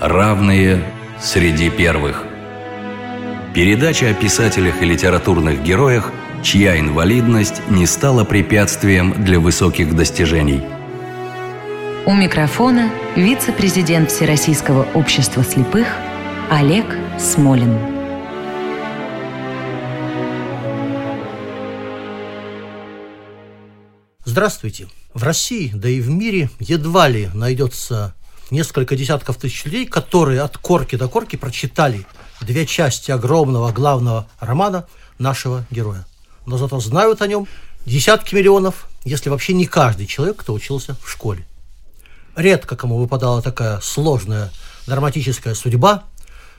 Равные среди первых. Передача о писателях и литературных героях, чья инвалидность не стала препятствием для высоких достижений. У микрофона вице-президент Всероссийского общества слепых Олег Смолин. Здравствуйте. В России, да и в мире едва ли найдется несколько десятков тысяч людей, которые от корки до корки прочитали две части огромного главного романа нашего героя. Но зато знают о нем десятки миллионов, если вообще не каждый человек, кто учился в школе. Редко кому выпадала такая сложная драматическая судьба,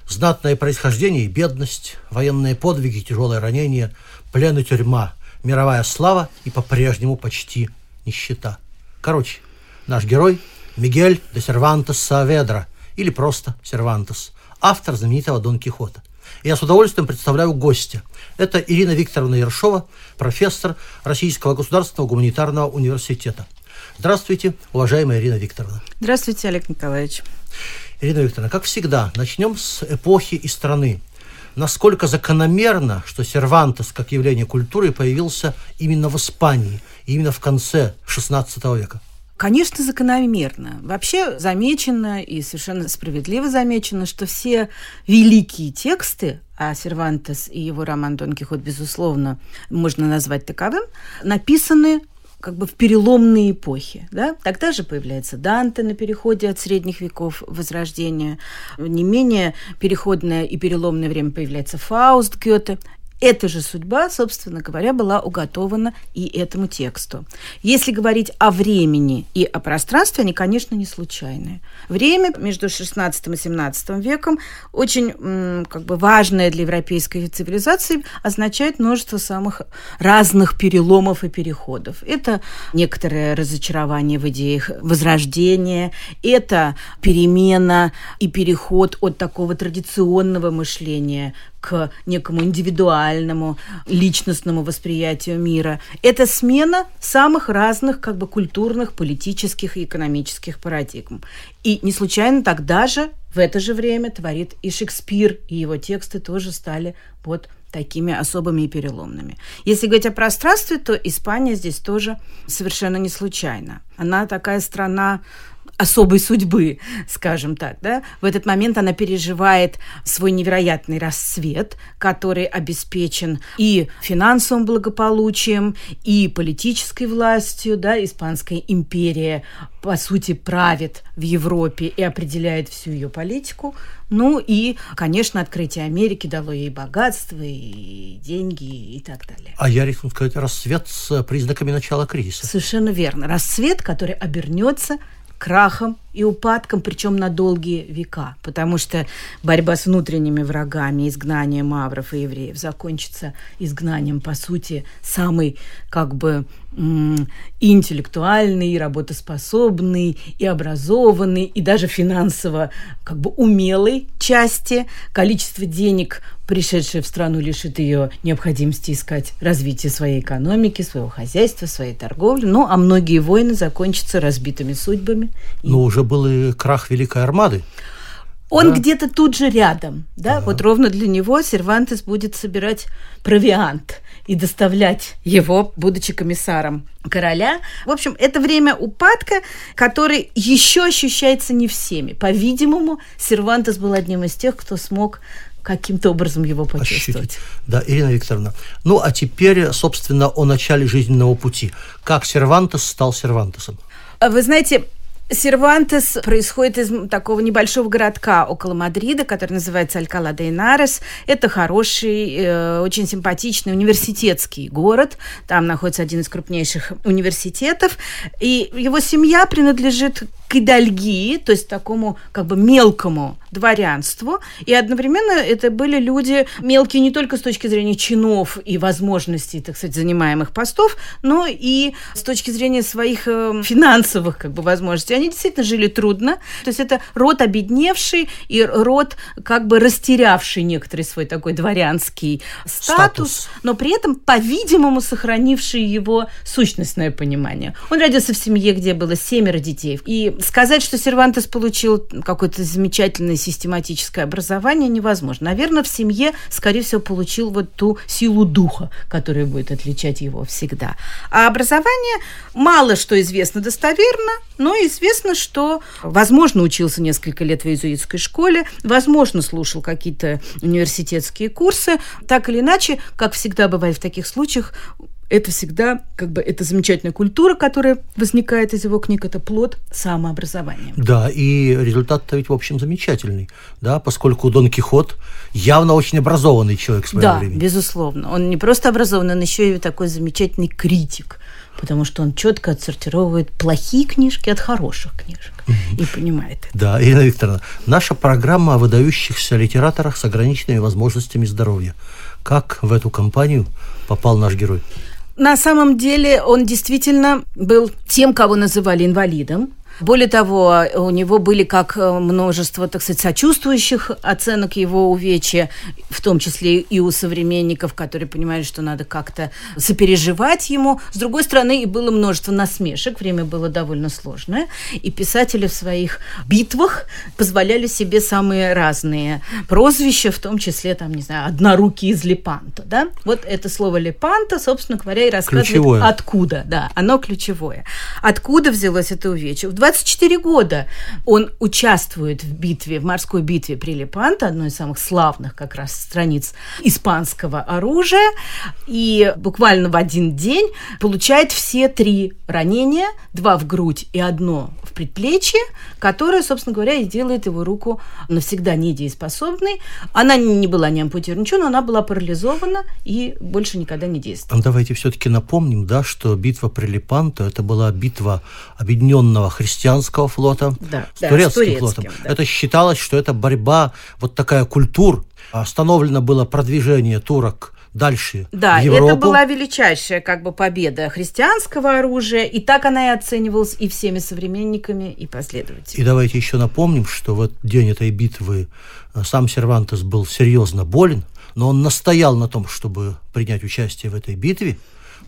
знатное происхождение и бедность, военные подвиги, тяжелое ранение, плен и тюрьма, мировая слава и по-прежнему почти нищета. Короче, наш герой Мигель де Сервантес Сааведра, или просто Сервантес, автор знаменитого Дон Кихота. Я с удовольствием представляю гостя. Это Ирина Викторовна Ершова, профессор Российского государственного гуманитарного университета. Здравствуйте, уважаемая Ирина Викторовна. Здравствуйте, Олег Николаевич. Ирина Викторовна, как всегда, начнем с эпохи и страны. Насколько закономерно, что Сервантес как явление культуры появился именно в Испании, именно в конце XVI века? Конечно, закономерно. Вообще замечено и совершенно справедливо замечено, что все великие тексты, а Сервантес и его роман «Дон Кихот», безусловно, можно назвать таковым, написаны как бы в переломные эпохи. Да? Тогда же появляется Данте на переходе от средних веков Возрождения. Не менее переходное и переломное время появляется Фауст Гёте. Эта же судьба, собственно говоря, была уготована и этому тексту. Если говорить о времени и о пространстве, они, конечно, не случайные. Время между XVI и XVII веком очень как бы важное для европейской цивилизации означает множество самых разных переломов и переходов. Это некоторое разочарование в идеях возрождения, это перемена и переход от такого традиционного мышления к некому индивидуальному личностному восприятию мира. Это смена самых разных как бы культурных, политических и экономических парадигм. И не случайно тогда же, в это же время, творит и Шекспир, и его тексты тоже стали вот такими особыми и переломными. Если говорить о пространстве, то Испания здесь тоже совершенно не случайно. Она такая страна особой судьбы, скажем так, да, в этот момент она переживает свой невероятный расцвет, который обеспечен и финансовым благополучием, и политической властью, да, Испанская империя, по сути, правит в Европе и определяет всю ее политику. Ну и, конечно, открытие Америки дало ей богатство и деньги и так далее. А я рискну сказать, расцвет с признаками начала кризиса. Совершенно верно. Расцвет, который обернется крахом и упадком, причем на долгие века, потому что борьба с внутренними врагами, изгнанием мавров и евреев закончится изгнанием, по сути, самой как бы интеллектуальный, работоспособный, и образованный, и даже финансово как бы умелой части. Количество денег, пришедшее в страну, лишит ее необходимости искать развитие своей экономики, своего хозяйства, своей торговли. Ну, а многие войны закончатся разбитыми судьбами. Но уже был и крах Великой Армады. Он да. где-то тут же рядом, да, ага. вот ровно для него Сервантес будет собирать провиант и доставлять его, будучи комиссаром короля. В общем, это время упадка, который еще ощущается не всеми. По-видимому, Сервантес был одним из тех, кто смог каким-то образом его почувствовать. Ощутить. Да, Ирина Викторовна. Ну, а теперь, собственно, о начале жизненного пути. Как Сервантес стал Сервантесом? Вы знаете, Сервантес происходит из такого небольшого городка около Мадрида, который называется Алькала де Инарес. Это хороший, э, очень симпатичный университетский город. Там находится один из крупнейших университетов. И его семья принадлежит к идальгии, то есть такому как бы мелкому дворянству. И одновременно это были люди мелкие не только с точки зрения чинов и возможностей, так сказать, занимаемых постов, но и с точки зрения своих э, финансовых как бы возможностей. Они действительно жили трудно. То есть это род обедневший и род как бы растерявший некоторый свой такой дворянский статус, статус. но при этом, по-видимому, сохранивший его сущностное понимание. Он родился в семье, где было семеро детей. И сказать, что Сервантес получил какое-то замечательное систематическое образование, невозможно. Наверное, в семье, скорее всего, получил вот ту силу духа, которая будет отличать его всегда. А образование мало что известно достоверно, но известно, что, возможно, учился несколько лет в иезуитской школе, возможно, слушал какие-то университетские курсы. Так или иначе, как всегда бывает в таких случаях, это всегда как бы это замечательная культура, которая возникает из его книг, это плод самообразования. Да, и результат-то ведь, в общем, замечательный, да, поскольку Дон Кихот явно очень образованный человек своего да, времени. Да, безусловно. Он не просто образованный, он еще и такой замечательный критик, потому что он четко отсортировывает плохие книжки от хороших книжек и понимает это. Да, Ирина Викторовна, наша программа о выдающихся литераторах с ограниченными возможностями здоровья. Как в эту компанию попал наш герой? На самом деле он действительно был тем, кого называли инвалидом. Более того, у него были как э, множество, так сказать, сочувствующих оценок его увечья, в том числе и у современников, которые понимали, что надо как-то сопереживать ему. С другой стороны, и было множество насмешек, время было довольно сложное, и писатели в своих битвах позволяли себе самые разные прозвища, в том числе, там, не знаю, однорукий из Лепанто, да? Вот это слово Лепанто, собственно говоря, и рассказывает, ключевое. откуда, да, оно ключевое. Откуда взялось это увечье? В 24 года он участвует в битве, в морской битве при Лепанто, одной из самых славных как раз страниц испанского оружия, и буквально в один день получает все три ранения, два в грудь и одно в предплечье, которое, собственно говоря, и делает его руку навсегда недееспособной. Она не была не ампутирована, ничего, но она была парализована и больше никогда не действовала. Давайте все-таки напомним, да, что битва при Лепанто это была битва объединенного христианского флота да, с, да, турецким с турецким флотом. Да. Это считалось, что это борьба, вот такая культур. Остановлено было продвижение турок дальше да, в Европу. это была величайшая как бы победа христианского оружия, и так она и оценивалась и всеми современниками, и последователями. И давайте еще напомним, что в этот день этой битвы э, сам Сервантес был серьезно болен, но он настоял на том, чтобы принять участие в этой битве.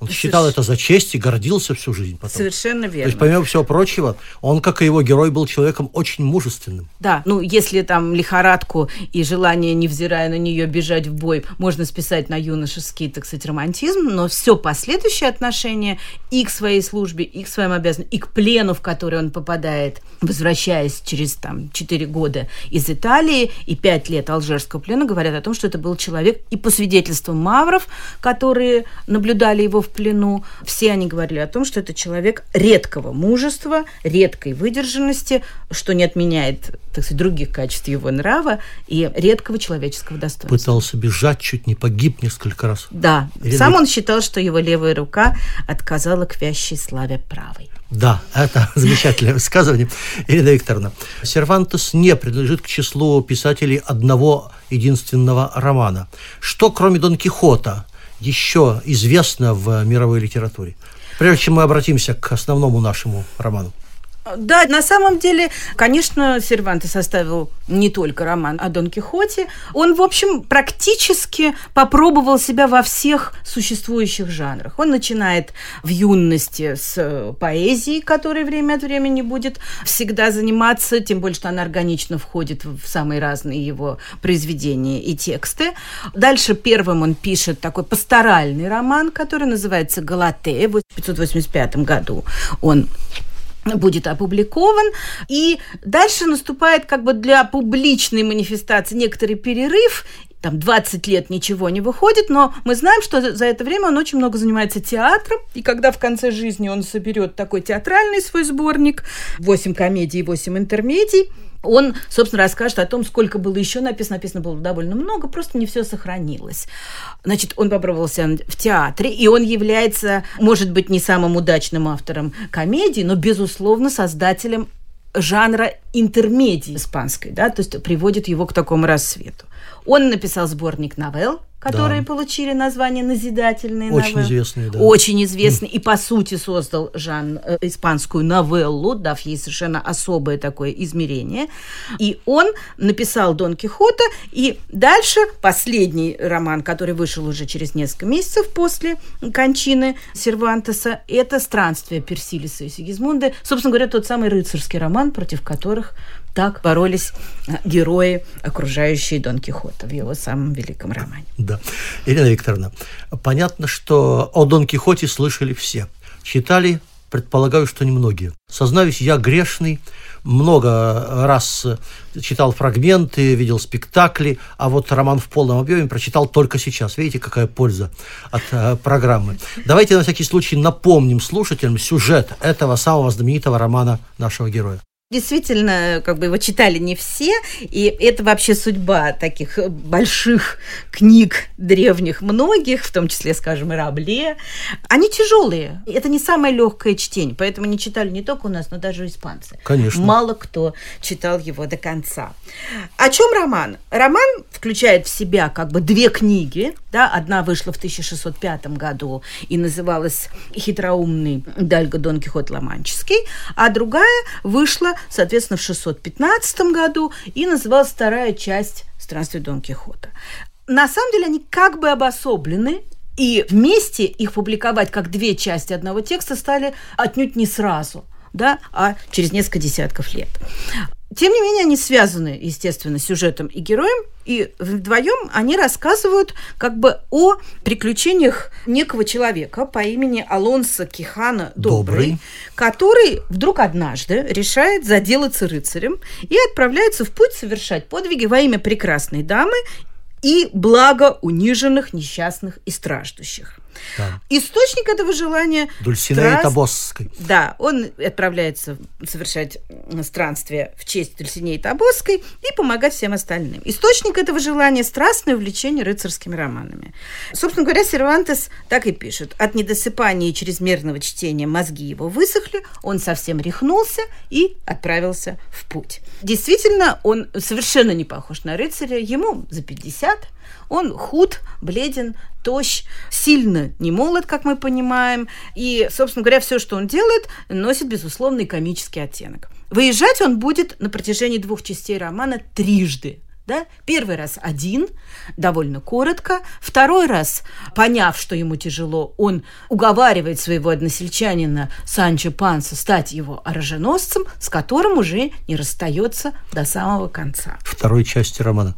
Он Соверш... считал это за честь и гордился всю жизнь потом. Совершенно верно. То есть, помимо всего прочего, он, как и его герой, был человеком очень мужественным. Да, ну, если там лихорадку и желание, невзирая на нее, бежать в бой, можно списать на юношеский, так сказать, романтизм, но все последующее отношение и к своей службе, и к своим обязанностям, и к плену, в который он попадает, возвращаясь через там 4 года из Италии и 5 лет алжирского плена, говорят о том, что это был человек, и по свидетельству мавров, которые наблюдали его в плену, все они говорили о том, что это человек редкого мужества, редкой выдержанности, что не отменяет, так сказать, других качеств его нрава и редкого человеческого достоинства. Пытался бежать, чуть не погиб несколько раз. Да, Ирина... сам он считал, что его левая рука отказала к вящей славе правой. Да, это замечательное высказывание. Ирина Викторовна, Сервантес не принадлежит к числу писателей одного единственного романа. Что, кроме Дон Кихота, еще известно в мировой литературе? Прежде чем мы обратимся к основному нашему роману. Да, на самом деле, конечно, Серванте составил не только роман о Дон Кихоте. Он, в общем, практически попробовал себя во всех существующих жанрах. Он начинает в юности с поэзии, которой время от времени будет всегда заниматься, тем более, что она органично входит в самые разные его произведения и тексты. Дальше первым он пишет такой пасторальный роман, который называется «Галатея». В 1585 году он будет опубликован. И дальше наступает как бы для публичной манифестации некоторый перерыв, там 20 лет ничего не выходит, но мы знаем, что за это время он очень много занимается театром, и когда в конце жизни он соберет такой театральный свой сборник, 8 комедий, 8 интермедий, он, собственно, расскажет о том, сколько было еще написано. Написано было довольно много, просто не все сохранилось. Значит, он попробовался в театре, и он является, может быть, не самым удачным автором комедии, но, безусловно, создателем жанра интермедии испанской, да, то есть приводит его к такому рассвету. Он написал сборник новелл, которые да. получили название «Назидательные Очень новеллы». известные, да. Очень известные. И, по сути, создал Жан э, испанскую новеллу, дав ей совершенно особое такое измерение. И он написал Дон Кихота, и дальше последний роман, который вышел уже через несколько месяцев после кончины Сервантеса, это «Странствие Персилиса и Сигизмунда». Собственно говоря, тот самый рыцарский роман, против которых так боролись э, герои, окружающие Дон Кихота в его самом великом романе. Да. Ирина Викторовна, понятно, что о Дон Кихоте слышали все. Читали, предполагаю, что немногие. Сознаюсь, я грешный, много раз читал фрагменты, видел спектакли, а вот роман в полном объеме прочитал только сейчас. Видите, какая польза от э, программы. Давайте на всякий случай напомним слушателям сюжет этого самого знаменитого романа нашего героя. Действительно, как бы его читали не все, и это вообще судьба таких больших книг древних многих, в том числе, скажем, и Рабле. Они тяжелые. Это не самое легкое чтение, поэтому не читали не только у нас, но даже испанцы. Конечно. Мало кто читал его до конца. О чем роман? Роман включает в себя как бы две книги. Да? Одна вышла в 1605 году и называлась «Хитроумный Дальго Дон Кихот Ломанческий», а другая вышла соответственно, в 615 году, и называлась вторая часть «Странствий Дон Кихота». На самом деле они как бы обособлены, и вместе их публиковать как две части одного текста стали отнюдь не сразу, да, а через несколько десятков лет. Тем не менее, они связаны, естественно, сюжетом и героем, и вдвоем они рассказывают как бы о приключениях некого человека по имени Алонсо Кихана Добрый, Добрый, который вдруг однажды решает заделаться рыцарем и отправляется в путь совершать подвиги во имя прекрасной дамы и благо униженных, несчастных и страждущих. Да. Источник этого желания... Дульсинея страст... Табосской. Да, он отправляется совершать странствие в честь Дульсинеи Табосской и помогать всем остальным. Источник этого желания – страстное увлечение рыцарскими романами. Собственно говоря, Сервантес так и пишет. От недосыпания и чрезмерного чтения мозги его высохли, он совсем рехнулся и отправился в путь. Действительно, он совершенно не похож на рыцаря. Ему за 50, он худ, бледен, тощ, сильно не молод, как мы понимаем. И, собственно говоря, все, что он делает, носит, безусловный комический оттенок. Выезжать он будет на протяжении двух частей романа трижды – да? Первый раз один, довольно коротко. Второй раз, поняв, что ему тяжело, он уговаривает своего односельчанина Санчо Панса стать его оруженосцем, с которым уже не расстается до самого конца. Второй части романа.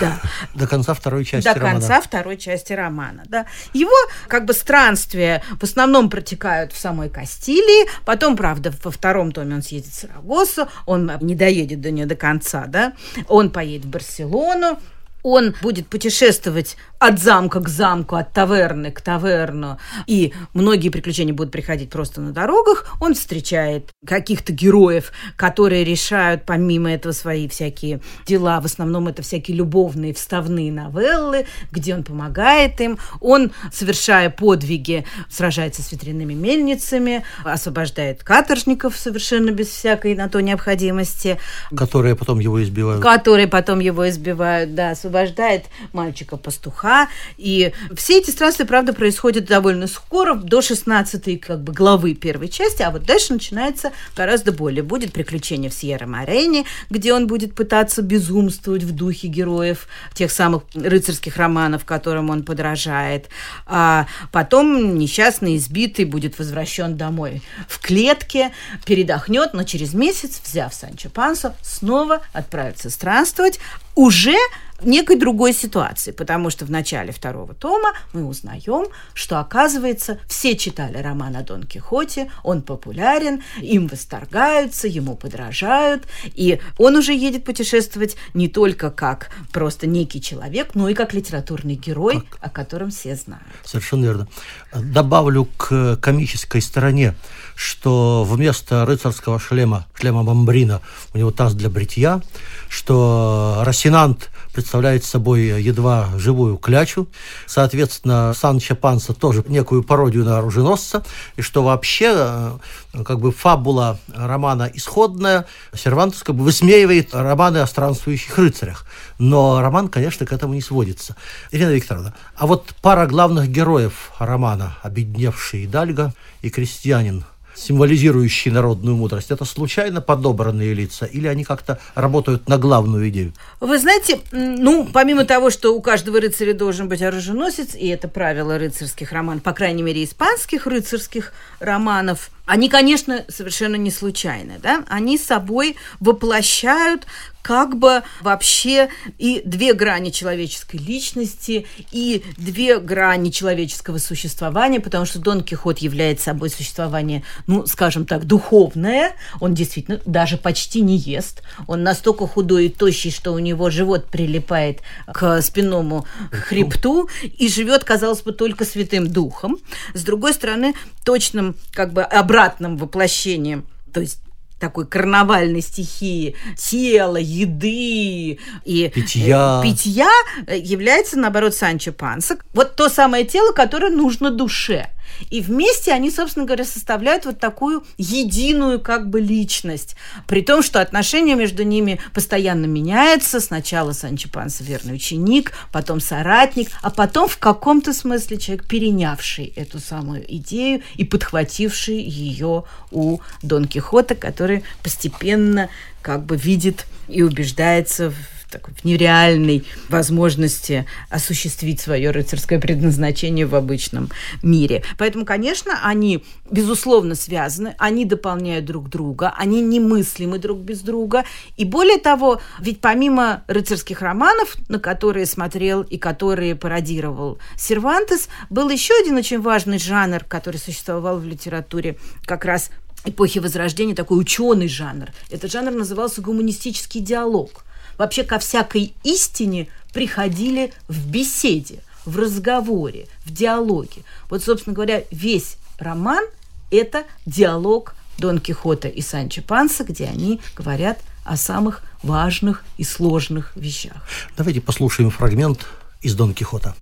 Да. До конца второй части до романа. До конца второй части романа, да. Его как бы странствия в основном протекают в самой Кастилии, потом, правда, во втором томе он съедет в Сарагосу, он не доедет до нее до конца, да, он поедет в Барселону, Барселону. Он будет путешествовать от замка к замку, от таверны к таверну, и многие приключения будут приходить просто на дорогах. Он встречает каких-то героев, которые решают помимо этого свои всякие дела. В основном это всякие любовные вставные новеллы, где он помогает им. Он, совершая подвиги, сражается с ветряными мельницами, освобождает каторжников совершенно без всякой на то необходимости. Которые потом его избивают. Которые потом его избивают, да, освобождает мальчика-пастуха, и все эти странствия, правда, происходят довольно скоро, до 16 как бы, главы первой части, а вот дальше начинается гораздо более. Будет приключение в Сьерра-Морене, где он будет пытаться безумствовать в духе героев тех самых рыцарских романов, которым он подражает. А потом несчастный, избитый, будет возвращен домой в клетке, передохнет, но через месяц, взяв Санчо Пансо, снова отправится странствовать, уже некой другой ситуации, потому что в начале второго тома мы узнаем, что, оказывается, все читали роман о Дон Кихоте, он популярен, им восторгаются, ему подражают, и он уже едет путешествовать не только как просто некий человек, но и как литературный герой, как? о котором все знают. Совершенно верно. Добавлю к комической стороне, что вместо рыцарского шлема, шлема Бамбрина, у него таз для бритья, что Росинант представляет собой едва живую клячу. Соответственно, Санчо Панса тоже некую пародию на оруженосца. И что вообще, э, как бы фабула романа исходная, Сервантес как бы высмеивает романы о странствующих рыцарях. Но роман, конечно, к этому не сводится. Ирина Викторовна, а вот пара главных героев романа «Обедневший Дальга» и «Крестьянин» символизирующие народную мудрость, это случайно подобранные лица или они как-то работают на главную идею? Вы знаете, ну, помимо того, что у каждого рыцаря должен быть оруженосец, и это правило рыцарских романов, по крайней мере, испанских рыцарских романов, они, конечно, совершенно не случайны, да? Они собой воплощают как бы вообще и две грани человеческой личности, и две грани человеческого существования, потому что Дон Кихот является собой существование, ну, скажем так, духовное. Он действительно даже почти не ест. Он настолько худой и тощий, что у него живот прилипает к спинному хребту и живет, казалось бы, только святым духом. С другой стороны, точным как бы обратным воплощением то есть такой карнавальной стихии тела, еды и питья, э, питья является, наоборот, Санчо Панса. Вот то самое тело, которое нужно душе. И вместе они, собственно говоря, составляют вот такую единую как бы личность. При том, что отношения между ними постоянно меняются. Сначала Санчо Панса верный ученик, потом соратник, а потом в каком-то смысле человек, перенявший эту самую идею и подхвативший ее у Дон Кихота, который постепенно как бы видит и убеждается в такой, в нереальной возможности осуществить свое рыцарское предназначение в обычном мире. Поэтому, конечно, они, безусловно, связаны, они дополняют друг друга, они немыслимы друг без друга. И более того, ведь помимо рыцарских романов, на которые смотрел и которые пародировал Сервантес, был еще один очень важный жанр, который существовал в литературе как раз эпохи Возрождения, такой ученый жанр. Этот жанр назывался гуманистический диалог вообще ко всякой истине приходили в беседе, в разговоре, в диалоге. Вот, собственно говоря, весь роман – это диалог Дон Кихота и Санчо Панса, где они говорят о самых важных и сложных вещах. Давайте послушаем фрагмент из Дон Кихота.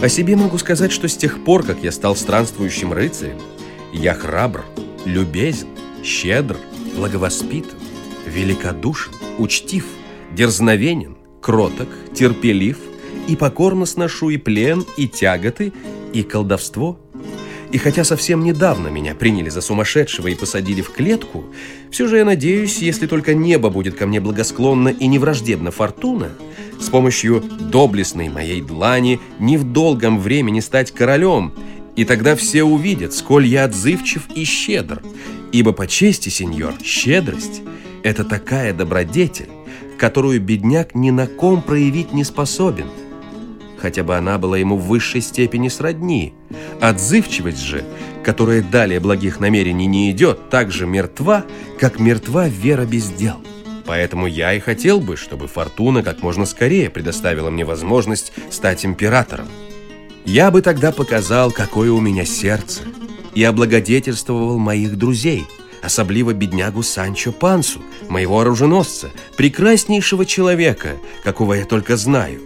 О себе могу сказать, что с тех пор, как я стал странствующим рыцарем, я храбр, любезен, щедр, благовоспитан, великодушен, учтив, дерзновенен, кроток, терпелив, и покорно сношу и плен, и тяготы, и колдовство. И хотя совсем недавно меня приняли за сумасшедшего и посадили в клетку, все же я надеюсь, если только небо будет ко мне благосклонно и не враждебно фортуна, с помощью доблестной моей длани не в долгом времени стать королем, и тогда все увидят, сколь я отзывчив и щедр, ибо по чести, сеньор, щедрость – это такая добродетель, которую бедняк ни на ком проявить не способен. Хотя бы она была ему в высшей степени сродни. Отзывчивость же, которая далее благих намерений не идет, так же мертва, как мертва вера без дел. Поэтому я и хотел бы, чтобы Фортуна как можно скорее предоставила мне возможность стать императором. Я бы тогда показал, какое у меня сердце, и облагодетельствовал моих друзей – особливо беднягу Санчо Пансу, моего оруженосца, прекраснейшего человека, какого я только знаю.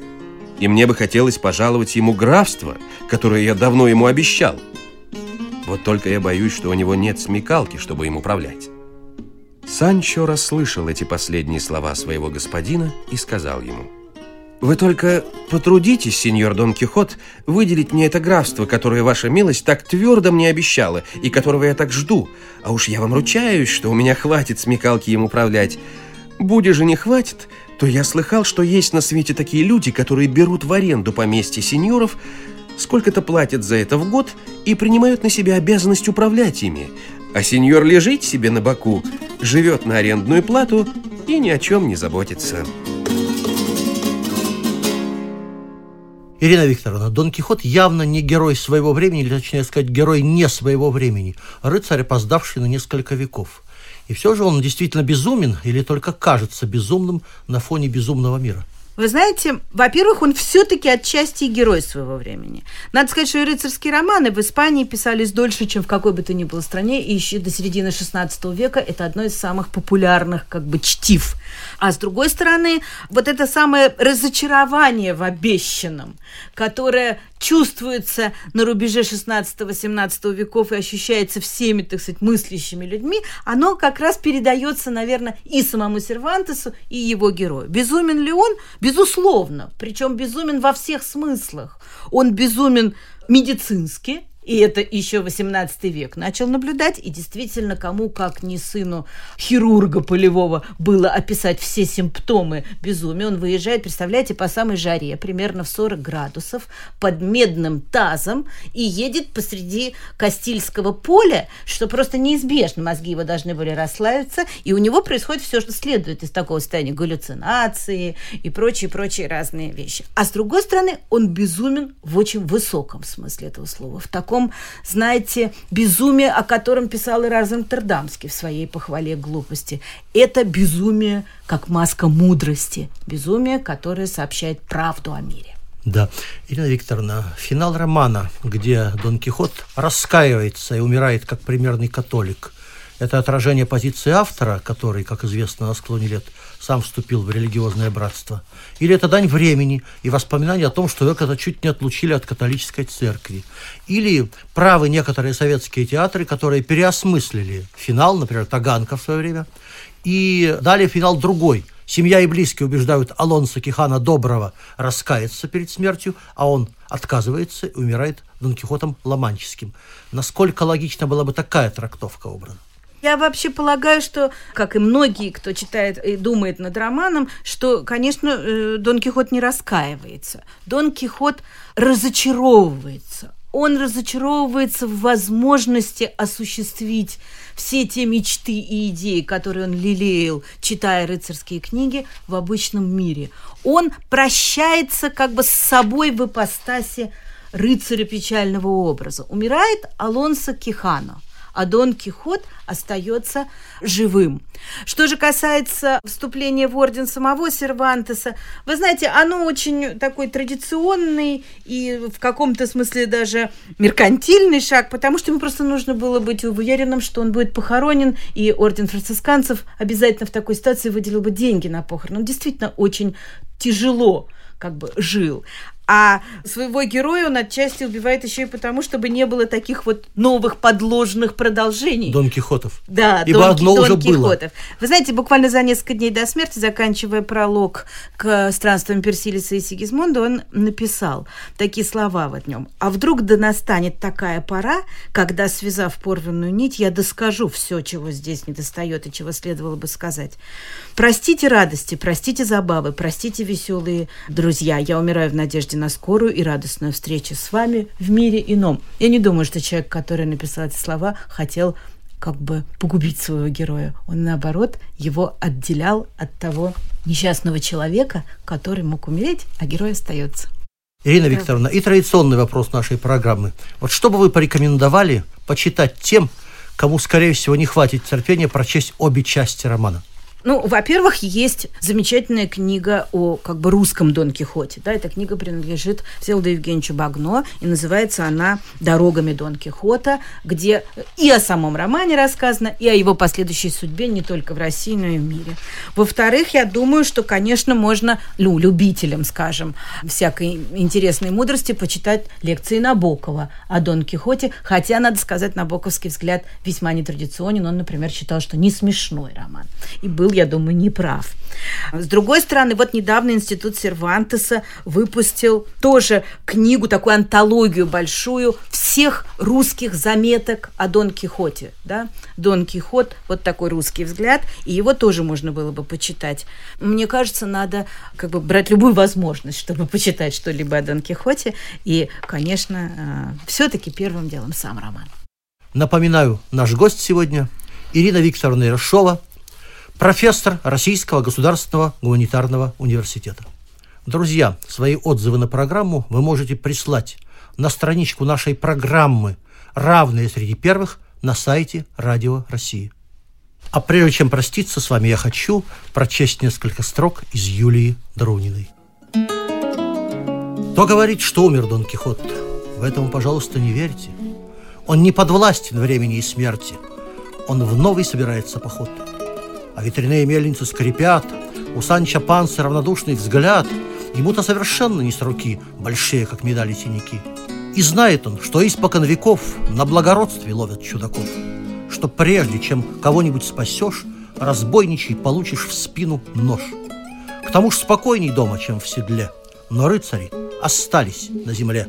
И мне бы хотелось пожаловать ему графство, которое я давно ему обещал. Вот только я боюсь, что у него нет смекалки, чтобы им управлять. Санчо расслышал эти последние слова своего господина и сказал ему – вы только потрудитесь, сеньор Дон Кихот, выделить мне это графство, которое ваша милость так твердо мне обещала и которого я так жду. А уж я вам ручаюсь, что у меня хватит смекалки им управлять. Буде же не хватит, то я слыхал, что есть на свете такие люди, которые берут в аренду поместье сеньоров, сколько-то платят за это в год и принимают на себя обязанность управлять ими. А сеньор лежит себе на боку, живет на арендную плату и ни о чем не заботится». Ирина Викторовна, Дон Кихот явно не герой своего времени, или точнее сказать, герой не своего времени, а рыцарь, опоздавший на несколько веков. И все же он действительно безумен или только кажется безумным на фоне безумного мира? Вы знаете, во-первых, он все-таки отчасти герой своего времени. Надо сказать, что и рыцарские романы в Испании писались дольше, чем в какой бы то ни было стране, и еще до середины XVI века это одно из самых популярных как бы чтив. А с другой стороны, вот это самое разочарование в обещанном, которое чувствуется на рубеже 16-17 веков и ощущается всеми, так сказать, мыслящими людьми, оно как раз передается, наверное, и самому Сервантесу, и его герою. Безумен ли он? Безусловно. Причем безумен во всех смыслах. Он безумен медицински, и это еще 18 век начал наблюдать, и действительно, кому, как не сыну хирурга полевого, было описать все симптомы безумия. Он выезжает, представляете, по самой жаре, примерно в 40 градусов, под медным тазом, и едет посреди Кастильского поля, что просто неизбежно, мозги его должны были расслабиться, и у него происходит все, что следует из такого состояния, галлюцинации и прочие-прочие разные вещи. А с другой стороны, он безумен в очень высоком смысле этого слова, в таком таком, знаете, безумии, о котором писал и Разентердамский в своей похвале глупости. Это безумие как маска мудрости, безумие, которое сообщает правду о мире. Да. Ирина Викторовна, финал романа, где Дон Кихот раскаивается и умирает как примерный католик, это отражение позиции автора, который, как известно, на склоне лет сам вступил в религиозное братство? Или это дань времени и воспоминания о том, что когда чуть не отлучили от католической церкви? Или правы некоторые советские театры, которые переосмыслили финал, например, Таганка в свое время, и дали финал другой. Семья и близкие убеждают Алонса Кихана Доброго раскаяться перед смертью, а он отказывается и умирает Дон Кихотом Ломанческим. Насколько логична была бы такая трактовка образа? Я вообще полагаю, что, как и многие, кто читает и думает над романом, что, конечно, э, Дон Кихот не раскаивается. Дон Кихот разочаровывается. Он разочаровывается в возможности осуществить все те мечты и идеи, которые он лелеял, читая рыцарские книги в обычном мире. Он прощается как бы с собой в ипостаси рыцаря печального образа. Умирает Алонсо Кихано – а Дон Кихот остается живым. Что же касается вступления в орден самого Сервантеса, вы знаете, оно очень такой традиционный и в каком-то смысле даже меркантильный шаг, потому что ему просто нужно было быть уверенным, что он будет похоронен, и орден францисканцев обязательно в такой ситуации выделил бы деньги на похорон. Он действительно очень тяжело как бы жил. А своего героя он отчасти убивает еще и потому, чтобы не было таких вот новых подложных продолжений. Дон Кихотов. Да, Ибо Дон, одно Дон уже Кихотов. было. Вы знаете, буквально за несколько дней до смерти, заканчивая пролог к странствам Персилиса и Сигизмунда, он написал такие слова в нем. «А вдруг да настанет такая пора, когда, связав порванную нить, я доскажу все, чего здесь не достает и чего следовало бы сказать. Простите радости, простите забавы, простите веселые друзья. Я умираю в надежде надежде на скорую и радостную встречу с вами в мире ином. Я не думаю, что человек, который написал эти слова, хотел как бы погубить своего героя. Он, наоборот, его отделял от того несчастного человека, который мог умереть, а герой остается. Ирина Викторовна, и традиционный вопрос нашей программы. Вот что бы вы порекомендовали почитать тем, кому, скорее всего, не хватит терпения прочесть обе части романа? Ну, во-первых, есть замечательная книга о как бы русском Дон Кихоте. Да, эта книга принадлежит Всеволоду Евгеньевичу Багно, и называется она «Дорогами Дон Кихота», где и о самом романе рассказано, и о его последующей судьбе не только в России, но и в мире. Во-вторых, я думаю, что, конечно, можно ну, любителям, скажем, всякой интересной мудрости почитать лекции Набокова о Дон Кихоте, хотя, надо сказать, набоковский взгляд весьма нетрадиционен. Он, например, считал, что не смешной роман. И был я думаю, не прав. С другой стороны, вот недавно Институт Сервантеса выпустил тоже книгу, такую антологию большую всех русских заметок о Дон Кихоте. Да? Дон Кихот, вот такой русский взгляд, и его тоже можно было бы почитать. Мне кажется, надо как бы брать любую возможность, чтобы почитать что-либо о Дон Кихоте, и, конечно, э, все-таки первым делом сам роман. Напоминаю, наш гость сегодня Ирина Викторовна Ершова, профессор Российского государственного гуманитарного университета. Друзья, свои отзывы на программу вы можете прислать на страничку нашей программы «Равные среди первых» на сайте Радио России. А прежде чем проститься с вами, я хочу прочесть несколько строк из Юлии Друниной. Кто говорит, что умер Дон Кихот? В этом, пожалуйста, не верьте. Он не подвластен времени и смерти. Он в новый собирается поход. А ветряные мельницы скрипят, у Санча Панса равнодушный взгляд. Ему-то совершенно не с руки, большие, как медали синяки. И знает он, что испокон веков на благородстве ловят чудаков, что прежде, чем кого-нибудь спасешь, разбойничий получишь в спину нож. К тому ж спокойней дома, чем в седле, но рыцари остались на земле.